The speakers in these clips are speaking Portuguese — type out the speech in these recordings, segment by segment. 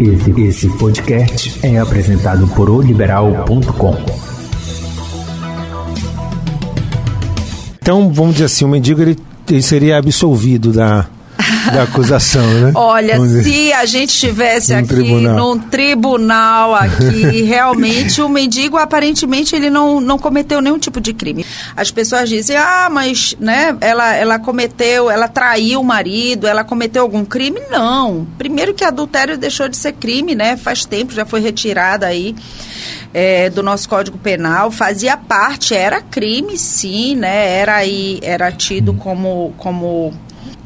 Esse, esse podcast é apresentado por oliberal.com. Então, vamos dizer assim, o mendigo ele, ele seria absolvido da, da acusação, né? Olha, se a gente estivesse Num aqui tribunal. num tribunal aqui, realmente o mendigo aparentemente ele não, não cometeu nenhum tipo de crime. As pessoas dizem: "Ah, mas, né, ela ela cometeu, ela traiu o marido, ela cometeu algum crime?" Não. Primeiro que adultério deixou de ser crime, né? Faz tempo, já foi retirada aí é, do nosso Código Penal, fazia parte, era crime sim, né? Era aí, era tido como, como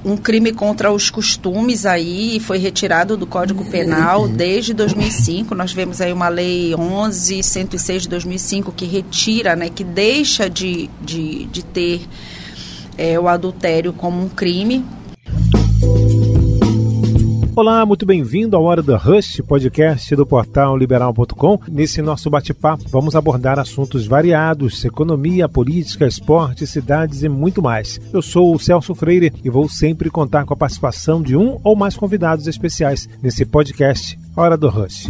um crime contra os costumes aí, foi retirado do Código Penal desde 2005. Nós vemos aí uma lei 11.106 de 2005 que retira, né, que deixa de, de, de ter é, o adultério como um crime. Olá, muito bem-vindo ao Hora do Rush, podcast do portal liberal.com. Nesse nosso bate-papo, vamos abordar assuntos variados: economia, política, esporte, cidades e muito mais. Eu sou o Celso Freire e vou sempre contar com a participação de um ou mais convidados especiais nesse podcast Hora do Rush.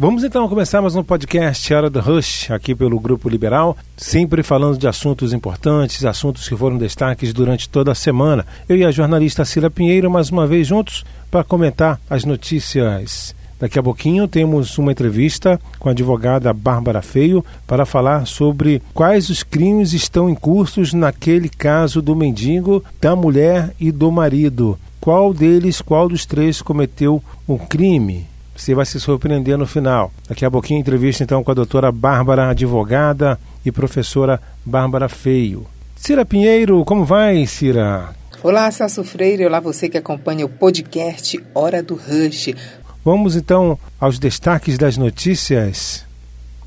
Vamos então começar mais um podcast Hora do Rush, aqui pelo Grupo Liberal, sempre falando de assuntos importantes, assuntos que foram destaques durante toda a semana. Eu e a jornalista Cira Pinheiro, mais uma vez juntos, para comentar as notícias. Daqui a pouquinho temos uma entrevista com a advogada Bárbara Feio para falar sobre quais os crimes estão em cursos naquele caso do mendigo, da mulher e do marido. Qual deles, qual dos três cometeu um crime? Você vai se surpreender no final. Daqui a pouquinho, entrevista então com a doutora Bárbara, advogada e professora Bárbara Feio. Cira Pinheiro, como vai, Cira? Olá, Celso Freire. Olá, você que acompanha o podcast Hora do Rush. Vamos então aos destaques das notícias.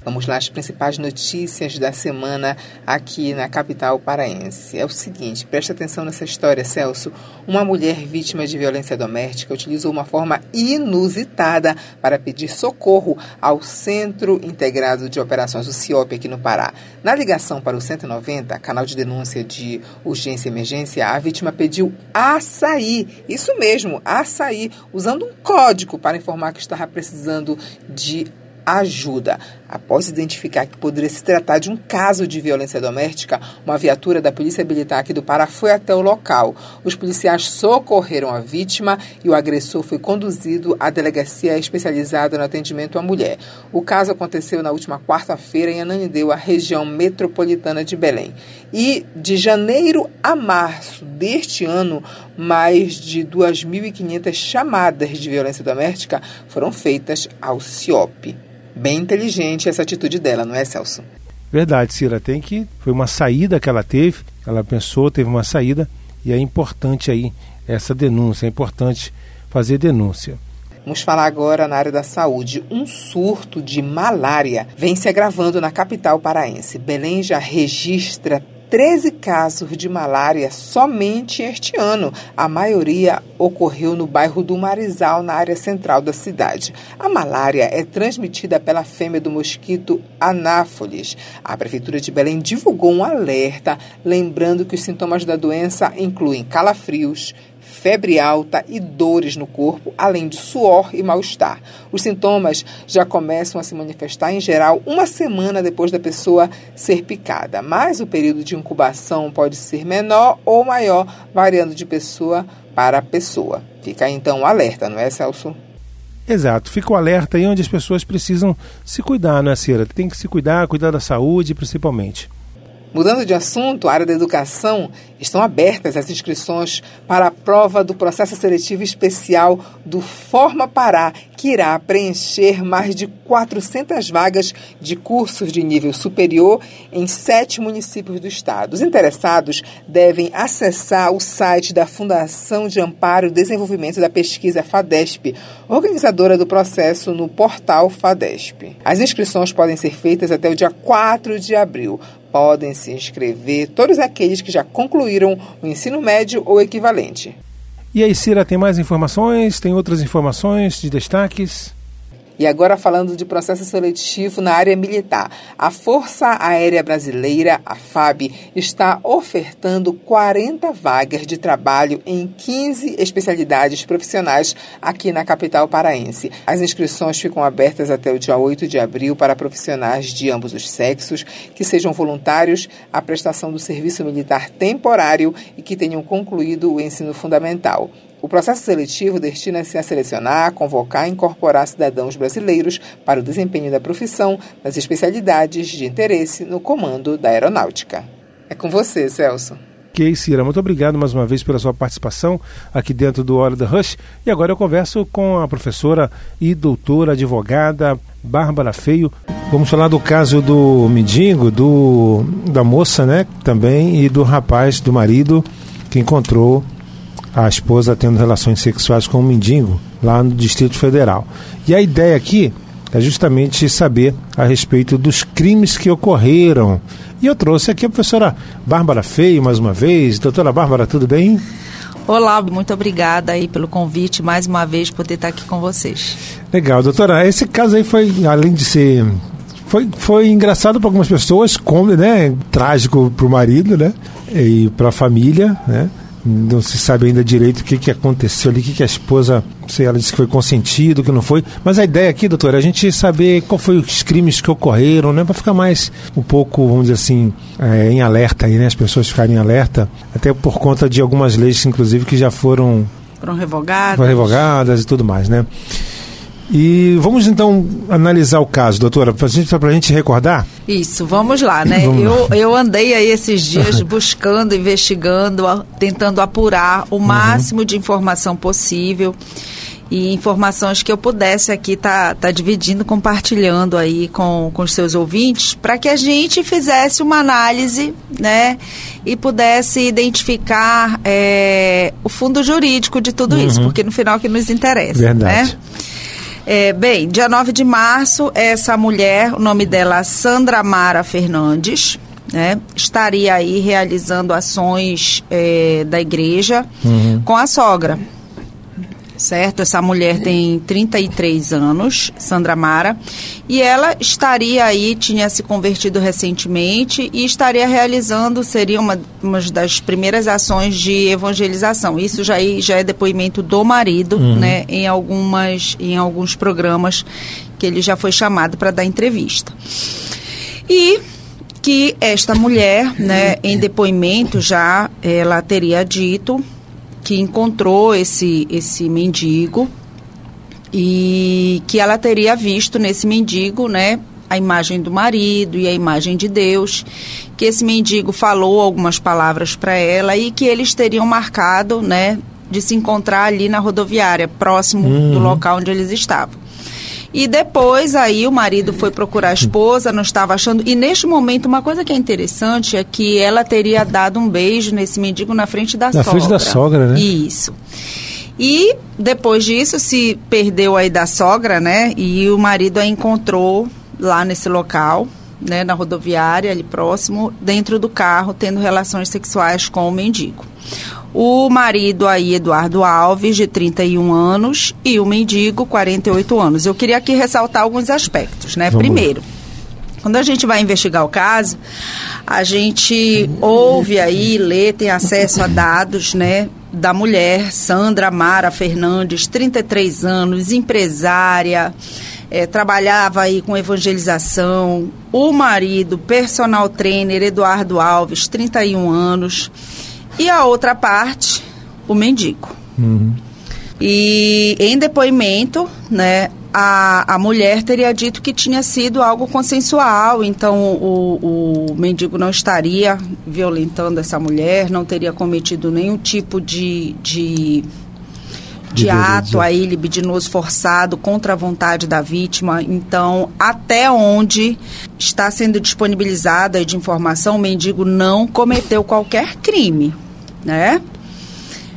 Vamos lá, as principais notícias da semana aqui na capital paraense. É o seguinte, presta atenção nessa história, Celso. Uma mulher vítima de violência doméstica utilizou uma forma inusitada para pedir socorro ao Centro Integrado de Operações, o CIOP, aqui no Pará. Na ligação para o 190, canal de denúncia de urgência e emergência, a vítima pediu açaí, isso mesmo, açaí, usando um código para informar que estava precisando de ajuda. Após identificar que poderia se tratar de um caso de violência doméstica, uma viatura da Polícia Militar aqui do Pará foi até o local. Os policiais socorreram a vítima e o agressor foi conduzido à delegacia especializada no atendimento à mulher. O caso aconteceu na última quarta-feira em Ananideu, a região metropolitana de Belém. E de janeiro a março deste ano, mais de 2.500 chamadas de violência doméstica foram feitas ao CIOP. Bem inteligente essa atitude dela, não é, Celso? Verdade, Cira, tem que. Foi uma saída que ela teve, ela pensou, teve uma saída, e é importante aí essa denúncia, é importante fazer denúncia. Vamos falar agora na área da saúde. Um surto de malária vem se agravando na capital paraense. Belém já registra 13 casos de malária somente este ano. A maioria ocorreu no bairro do Marizal, na área central da cidade. A malária é transmitida pela fêmea do mosquito Anáfolis. A Prefeitura de Belém divulgou um alerta, lembrando que os sintomas da doença incluem calafrios, febre alta e dores no corpo, além de suor e mal-estar. Os sintomas já começam a se manifestar, em geral, uma semana depois da pessoa ser picada, mas o período de incubação pode ser menor ou maior, variando de pessoa para pessoa. Fica então o alerta, não é, Celso? Exato, fica o alerta aí onde as pessoas precisam se cuidar, não é, Cira? Tem que se cuidar, cuidar da saúde principalmente. Mudando de assunto, a área da educação estão abertas as inscrições para a prova do processo seletivo especial do Forma Pará, que irá preencher mais de 400 vagas de cursos de nível superior em sete municípios do estado. Os interessados devem acessar o site da Fundação de Amparo e Desenvolvimento da Pesquisa FADESP, organizadora do processo no portal FADESP. As inscrições podem ser feitas até o dia 4 de abril podem se inscrever todos aqueles que já concluíram o ensino médio ou equivalente. E aí, Cira, tem mais informações? Tem outras informações de destaques? E agora falando de processo seletivo na área militar. A Força Aérea Brasileira, a FAB, está ofertando 40 vagas de trabalho em 15 especialidades profissionais aqui na capital paraense. As inscrições ficam abertas até o dia 8 de abril para profissionais de ambos os sexos que sejam voluntários à prestação do serviço militar temporário e que tenham concluído o ensino fundamental. O processo seletivo destina-se a selecionar, convocar e incorporar cidadãos brasileiros para o desempenho da profissão nas especialidades de interesse no comando da aeronáutica. É com você, Celso. Ok, Cira, muito obrigado mais uma vez pela sua participação aqui dentro do Hora da Rush. E agora eu converso com a professora e doutora advogada Bárbara Feio. Vamos falar do caso do mendigo, do, da moça, né, também, e do rapaz, do marido, que encontrou a esposa tendo relações sexuais com um mendigo lá no Distrito Federal. E a ideia aqui é justamente saber a respeito dos crimes que ocorreram. E eu trouxe aqui a professora Bárbara Feio mais uma vez. Doutora Bárbara, tudo bem? Olá, muito obrigada aí pelo convite mais uma vez poder estar aqui com vocês. Legal, doutora. Esse caso aí foi, além de ser foi, foi engraçado para algumas pessoas, como, né, trágico para o marido, né, e para a família, né, não se sabe ainda direito o que, que aconteceu ali, o que, que a esposa, sei, ela disse que foi consentido, que não foi. Mas a ideia aqui, doutora, é a gente saber qual foi os crimes que ocorreram, né? Para ficar mais um pouco, vamos dizer assim, é, em alerta aí, né? As pessoas ficarem em alerta, até por conta de algumas leis, inclusive, que já foram. Foram revogadas. Foram revogadas e tudo mais, né? E vamos então analisar o caso, doutora, para gente, a gente recordar? Isso, vamos lá, né? Vamos eu, lá. eu andei aí esses dias buscando, investigando, tentando apurar o uhum. máximo uhum. de informação possível e informações que eu pudesse aqui estar tá, tá dividindo, compartilhando aí com, com os seus ouvintes, para que a gente fizesse uma análise, né, e pudesse identificar é, o fundo jurídico de tudo uhum. isso, porque no final é que nos interessa, Verdade. né? É, bem, dia 9 de março, essa mulher, o nome dela é Sandra Mara Fernandes, né, estaria aí realizando ações é, da igreja uhum. com a sogra certo? Essa mulher tem 33 anos, Sandra Mara, e ela estaria aí, tinha se convertido recentemente e estaria realizando, seria uma, uma das primeiras ações de evangelização. Isso já, já é depoimento do marido, uhum. né, em, algumas, em alguns programas que ele já foi chamado para dar entrevista. E que esta mulher, né, em depoimento já, ela teria dito que encontrou esse, esse mendigo e que ela teria visto nesse mendigo, né, a imagem do marido e a imagem de Deus, que esse mendigo falou algumas palavras para ela e que eles teriam marcado, né, de se encontrar ali na rodoviária, próximo uhum. do local onde eles estavam. E depois aí o marido foi procurar a esposa, não estava achando. E neste momento, uma coisa que é interessante é que ela teria dado um beijo nesse mendigo na frente da na sogra. Na frente da sogra, né? Isso. E depois disso se perdeu aí da sogra, né? E o marido a encontrou lá nesse local, né, na rodoviária ali próximo, dentro do carro, tendo relações sexuais com o mendigo. O marido aí, Eduardo Alves, de 31 anos, e o mendigo, 48 anos. Eu queria aqui ressaltar alguns aspectos, né? Vamos. Primeiro, quando a gente vai investigar o caso, a gente ouve aí, lê, tem acesso a dados, né? Da mulher, Sandra Mara Fernandes, 33 anos, empresária, é, trabalhava aí com evangelização. O marido, personal trainer, Eduardo Alves, 31 anos. E a outra parte, o mendigo. Uhum. E em depoimento, né, a, a mulher teria dito que tinha sido algo consensual, então o, o mendigo não estaria violentando essa mulher, não teria cometido nenhum tipo de, de, de, ato aí libidinoso forçado contra a vontade da vítima. Então, até onde está sendo disponibilizada de informação, o mendigo não cometeu qualquer crime né?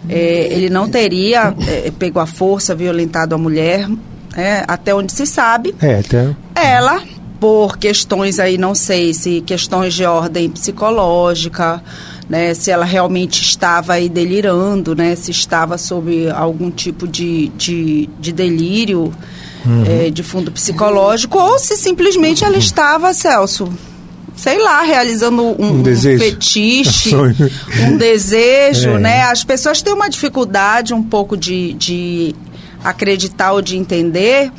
É, ele não teria é, pego a força, violentado a mulher, é, até onde se sabe. É, até... Ela, por questões aí, não sei se questões de ordem psicológica, né, se ela realmente estava aí delirando, né, se estava sob algum tipo de, de, de delírio, uhum. é, de fundo psicológico, ou se simplesmente ela estava, Celso, sei lá, realizando um, um, um fetiche, um desejo, é. né? As pessoas têm uma dificuldade um pouco de, de acreditar ou de entender.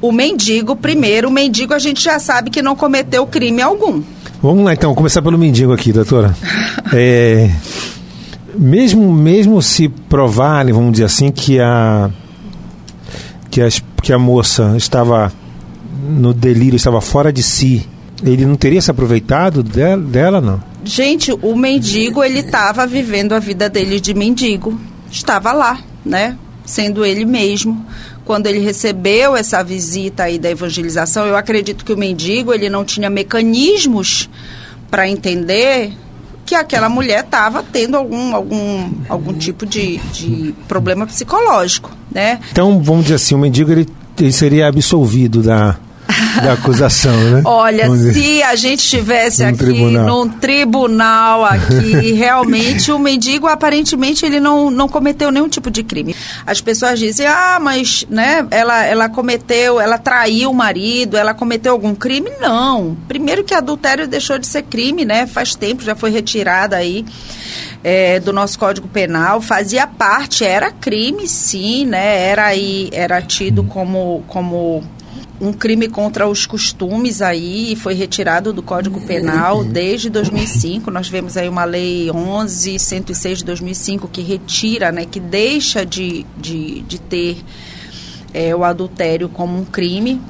O mendigo, primeiro, o mendigo a gente já sabe que não cometeu crime algum. Vamos lá então, começar pelo mendigo aqui, doutora. é, mesmo, mesmo se provarem, vamos dizer assim, que a, que, as, que a moça estava no delírio, estava fora de si, ele não teria se aproveitado dela, dela não? Gente, o mendigo, ele estava vivendo a vida dele de mendigo. Estava lá, né? Sendo ele mesmo. Quando ele recebeu essa visita aí da evangelização, eu acredito que o mendigo, ele não tinha mecanismos para entender que aquela mulher estava tendo algum, algum, algum tipo de, de problema psicológico, né? Então, vamos dizer assim, o mendigo ele, ele seria absolvido da, da acusação, né? Olha, se a gente estivesse aqui tribunal. num tribunal aqui, realmente o mendigo aparentemente ele não, não cometeu nenhum tipo de crime. As pessoas dizem, ah, mas né, ela, ela cometeu, ela traiu o marido, ela cometeu algum crime? Não. Primeiro que adultério deixou de ser crime, né? Faz tempo, já foi retirada aí. É, do nosso Código Penal fazia parte, era crime sim, né? Era aí, era tido como, como um crime contra os costumes aí foi retirado do Código Penal desde 2005. Nós vemos aí uma lei 11.106 de 2005 que retira, né, que deixa de, de, de ter é, o adultério como um crime.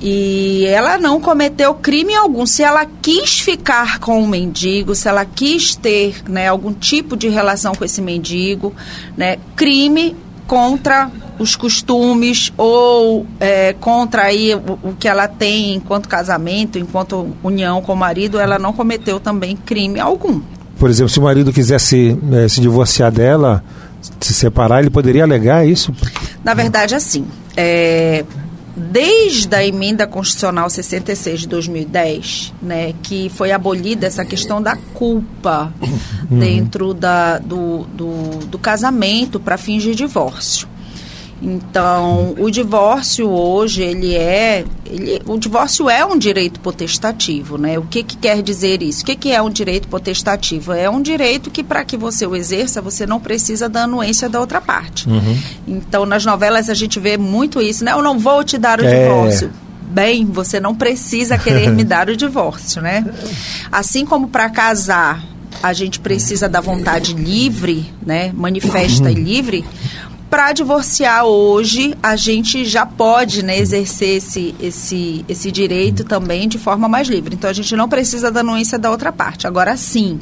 E ela não cometeu crime algum. Se ela quis ficar com o mendigo, se ela quis ter né, algum tipo de relação com esse mendigo, né, crime contra os costumes ou é, contra aí o, o, que ela tem enquanto casamento, enquanto união com o marido, ela não cometeu também crime algum. Por exemplo, se o marido quisesse é, se divorciar dela, se separar, ele poderia alegar isso? Na verdade, assim, é, desde a emenda constitucional 66 de 2010, né, que foi abolida essa questão da culpa uhum. dentro da, do, do, do casamento para fins de divórcio. Então, o divórcio hoje, ele é, ele, o divórcio é um direito potestativo, né? O que, que quer dizer isso? O que, que é um direito potestativo? É um direito que, para que você o exerça, você não precisa da anuência da outra parte. Uhum. Então, nas novelas a gente vê muito isso, né? Eu não vou te dar o é. divórcio bem, você não precisa querer me dar o divórcio, né? Assim como para casar a gente precisa da vontade livre, né? Manifesta e livre para divorciar hoje, a gente já pode né, exercer esse, esse, esse direito também de forma mais livre. Então, a gente não precisa da anuência da outra parte. Agora, sim,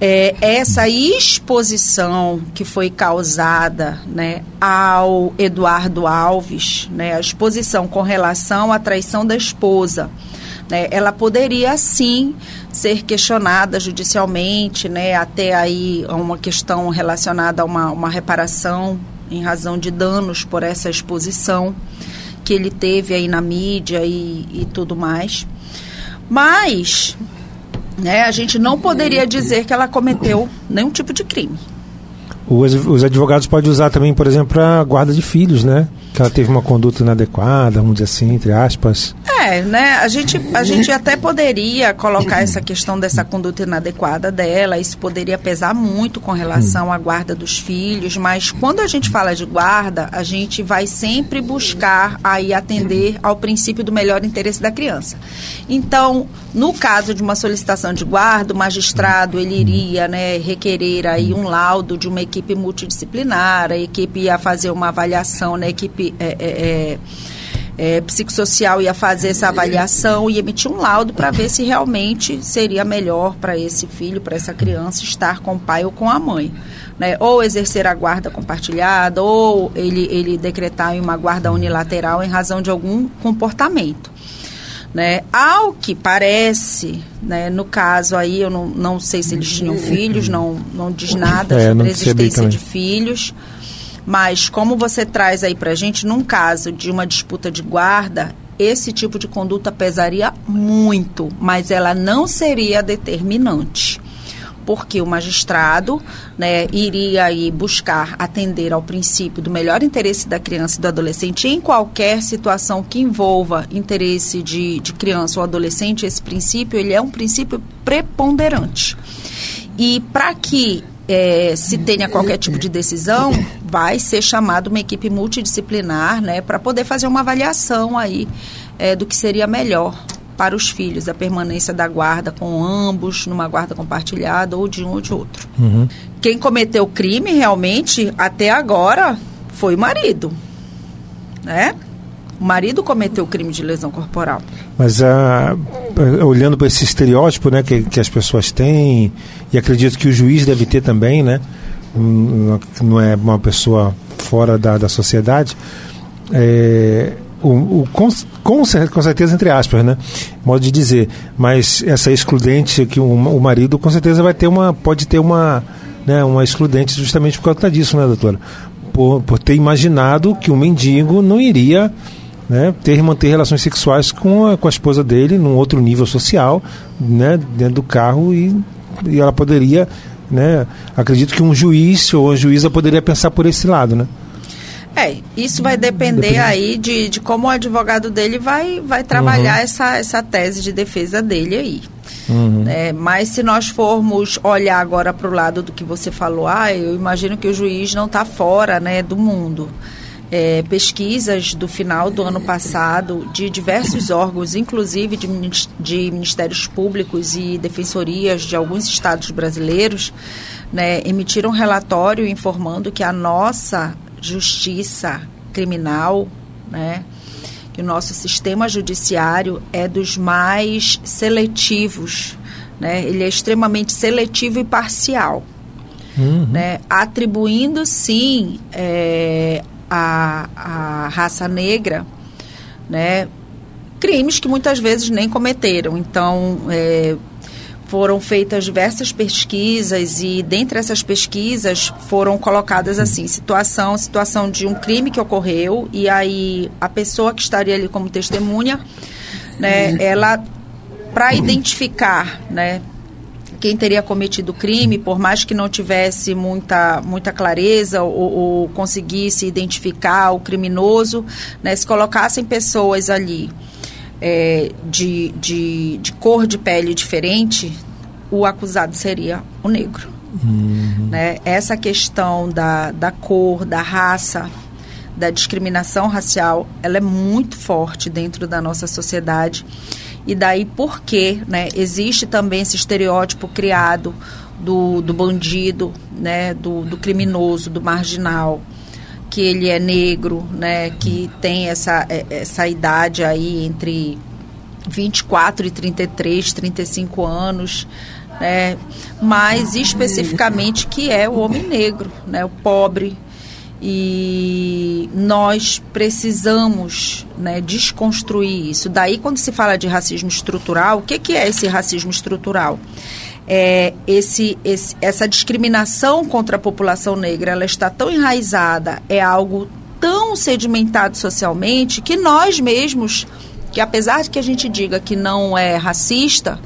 é, essa exposição que foi causada né, ao Eduardo Alves, né, a exposição com relação à traição da esposa, né, ela poderia sim ser questionada judicialmente, né, até aí uma questão relacionada a uma, uma reparação em razão de danos por essa exposição que ele teve aí na mídia e, e tudo mais. Mas né, a gente não poderia dizer que ela cometeu nenhum tipo de crime. Os, advogados podem usar também, por exemplo, a guarda de filhos, né? Que ela teve uma conduta inadequada, vamos dizer assim, entre aspas. É, né? A gente, a gente até poderia colocar essa questão dessa conduta inadequada dela, isso poderia pesar muito com relação à guarda dos filhos, mas quando a gente fala de guarda, a gente vai sempre buscar aí atender ao princípio do melhor interesse da criança. Então, no caso de uma solicitação de guarda, o magistrado ele iria né, requerer aí um laudo de uma equipe multidisciplinar, a equipe ia fazer uma avaliação, né, equipe é, é, é, é psicossocial ia fazer essa avaliação e emitir um laudo para ver se realmente seria melhor para esse filho, para essa criança estar com o pai ou com a mãe. Né? Ou exercer a guarda compartilhada, ou ele, ele decretar uma guarda unilateral em razão de algum comportamento. Né? Ao que parece, né, no caso aí, eu não, não sei se eles tinham filhos, não, não diz nada é, sobre a existência de filhos, mas como você traz aí pra gente, num caso de uma disputa de guarda, esse tipo de conduta pesaria muito, mas ela não seria determinante. porque o magistrado né, iria aí buscar atender ao princípio do melhor interesse da criança e do adolescente em qualquer situação que envolva interesse de, de criança ou adolescente, esse princípio ele é um princípio preponderante. E para que é, se tenha qualquer tipo de decisão, vai ser chamada uma equipe multidisciplinar né, para poder fazer uma avaliação aí é, do que seria melhor para os filhos, a permanência da guarda com ambos, numa guarda compartilhada ou de um ou de outro. Uhum. Quem cometeu o crime realmente, até agora, foi o marido. Né? O marido cometeu o crime de lesão corporal. Mas uh, olhando para esse estereótipo né, que, que as pessoas têm, e acredito que o juiz deve ter também, né? Não é uma pessoa fora da, da sociedade. É, o, o, com, com, com, certeza, entre aspas, né? Modo de dizer. Mas essa excludente que o, o marido com certeza vai ter uma. pode ter uma, né, uma excludente justamente por causa disso, né, doutora? Por, por ter imaginado que o mendigo não iria né, ter manter relações sexuais com a, com a esposa dele num outro nível social, né, dentro do carro e, e ela poderia, né, acredito que um juiz ou uma juíza poderia pensar por esse lado, né? É, isso vai depender Depende. aí de, de como o advogado dele vai, vai trabalhar uhum. essa, essa tese de defesa dele aí. Uhum. É, mas se nós formos olhar agora para o lado do que você falou, ah, eu imagino que o juiz não está fora né, do mundo. É, pesquisas do final do ano passado de diversos órgãos, inclusive de, de ministérios públicos e defensorias de alguns estados brasileiros, né, emitiram um relatório informando que a nossa justiça criminal, né? Que o nosso sistema judiciário é dos mais seletivos, né? Ele é extremamente seletivo e parcial, uhum. né? Atribuindo sim é, a, a raça negra, né? Crimes que muitas vezes nem cometeram. Então, é, foram feitas diversas pesquisas e dentre essas pesquisas foram colocadas assim situação situação de um crime que ocorreu e aí a pessoa que estaria ali como testemunha né ela para identificar né quem teria cometido o crime, por mais que não tivesse muita, muita clareza ou, ou conseguisse identificar o criminoso, né, se colocassem pessoas ali é, de, de, de cor de pele diferente, o acusado seria o negro. Uhum. Né? Essa questão da, da cor, da raça, da discriminação racial, ela é muito forte dentro da nossa sociedade. E daí porque né, existe também esse estereótipo criado do, do bandido, né, do, do criminoso, do marginal, que ele é negro, né, que tem essa, é, essa idade aí entre 24 e 33, 35 anos, né? mas especificamente que é o homem negro, né? o pobre. E nós precisamos né, desconstruir isso. Daí, quando se fala de racismo estrutural, o que, que é esse racismo estrutural? É esse, esse, essa discriminação contra a população negra ela está tão enraizada, é algo tão sedimentado socialmente que nós mesmos, que apesar de que a gente diga que não é racista,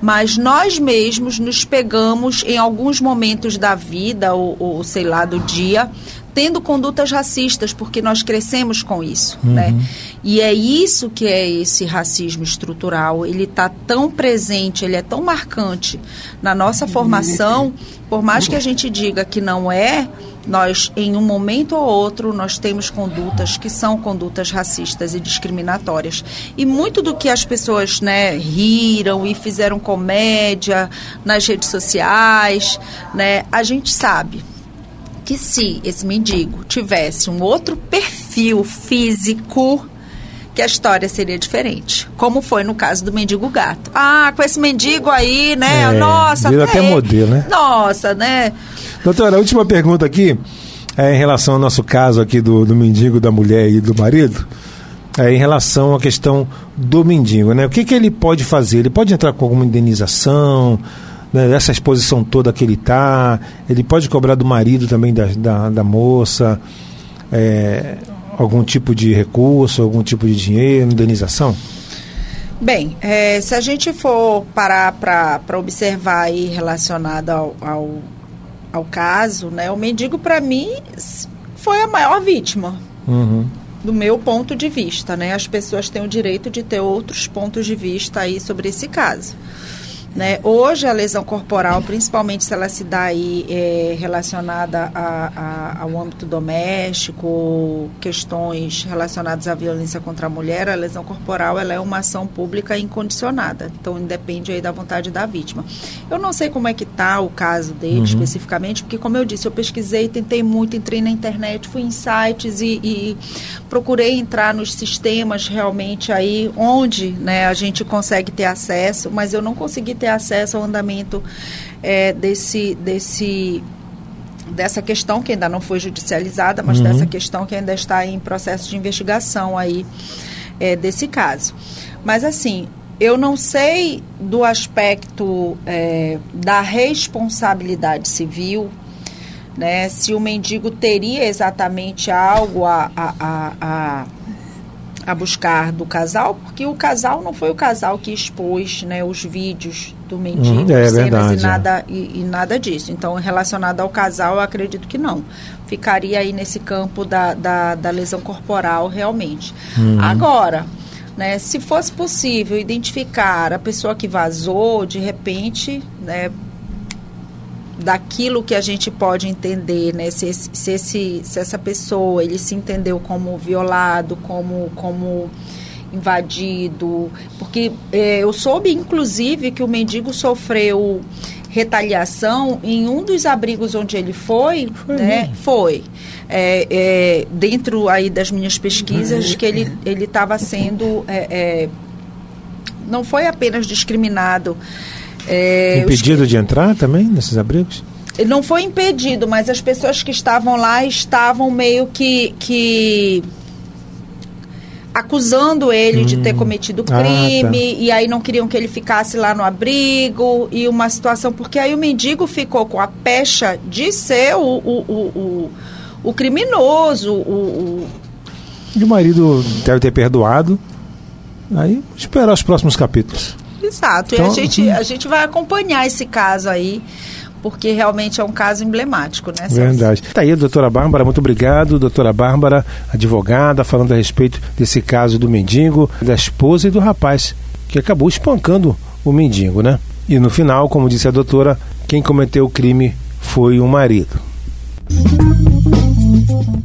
mas nós mesmos nos pegamos em alguns momentos da vida ou, ou sei lá do dia tendo condutas racistas porque nós crescemos com isso, uhum. né? E é isso que é esse racismo estrutural. Ele está tão presente, ele é tão marcante na nossa formação, por mais que a gente diga que não é, nós em um momento ou outro nós temos condutas que são condutas racistas e discriminatórias e muito do que as pessoas né riram e fizeram comédia nas redes sociais né a gente sabe que se esse mendigo tivesse um outro perfil físico que a história seria diferente. Como foi no caso do mendigo gato. Ah, com esse mendigo aí, né? É, Nossa, até, até modelo, né? Nossa, né? Doutora, a última pergunta aqui é em relação ao nosso caso aqui do, do mendigo, da mulher e do marido. É, em relação à questão do mendigo, né? O que, que ele pode fazer? Ele pode entrar com alguma indenização, né, essa exposição toda que ele está, ele pode cobrar do marido também da, da, da moça é, algum tipo de recurso, algum tipo de dinheiro, indenização? Bem, é, se a gente for parar para observar aí relacionado ao, ao, ao, caso, né, o mendigo para mim foi a maior vítima. Uhum. Do meu ponto de vista, né? As pessoas têm o direito de ter outros pontos de vista aí sobre esse caso. Né? Hoje, a lesão corporal, principalmente se ela se dá aí é, relacionada a, a, ao âmbito doméstico, questões relacionadas à violência contra a mulher, a lesão corporal ela é uma ação pública incondicionada. Então, independe aí da vontade da vítima. Eu não sei como é que está o caso dele uhum. especificamente, porque, como eu disse, eu pesquisei, tentei muito, entrei na internet, fui em sites e, e procurei entrar nos sistemas realmente aí onde né, a gente consegue ter acesso, mas eu não consegui ter ter acesso ao andamento é, desse, desse dessa questão que ainda não foi judicializada, mas uhum. dessa questão que ainda está em processo de investigação aí é, desse caso. Mas assim, eu não sei do aspecto é, da responsabilidade civil, né, se o mendigo teria exatamente algo a, a, a, a a buscar do casal, porque o casal não foi o casal que expôs né, os vídeos do mendigo, hum, é, cenas verdade, e, nada, é. e, e, nada disso. Então, relacionado ao casal, eu acredito que não. Ficaria aí nesse campo da, da, da lesão corporal, realmente. Hum. Agora, né, se fosse possível identificar a pessoa que vazou, de repente, né, daquilo que a gente pode entender, né? Se, se, esse, se essa pessoa ele se entendeu como violado, como, como invadido, porque é, eu soube inclusive que o mendigo sofreu retaliação em um dos abrigos onde ele foi, foi né? Foi. É, é, dentro aí das minhas pesquisas que ele ele estava sendo é, é, não foi apenas discriminado é, impedido os... de entrar também nesses abrigos? Não foi impedido, mas as pessoas que estavam lá estavam meio que, que acusando ele hum. de ter hum. cometido crime ah, tá. e aí não queriam que ele ficasse lá no abrigo e uma situação porque aí o mendigo ficou com a pecha de ser o, o, o, o, o criminoso o, e o marido deve ter perdoado aí esperar os próximos capítulos Exato. Então, e a então, gente, a gente vai acompanhar esse caso aí porque realmente é um caso emblemático, né? Verdade. Tá aí, doutora Bárbara, muito obrigado. Doutora Bárbara, advogada, falando a respeito desse caso do mendigo, da esposa e do rapaz, que acabou espancando o mendigo, né? E no final, como disse a doutora, quem cometeu o crime foi o marido.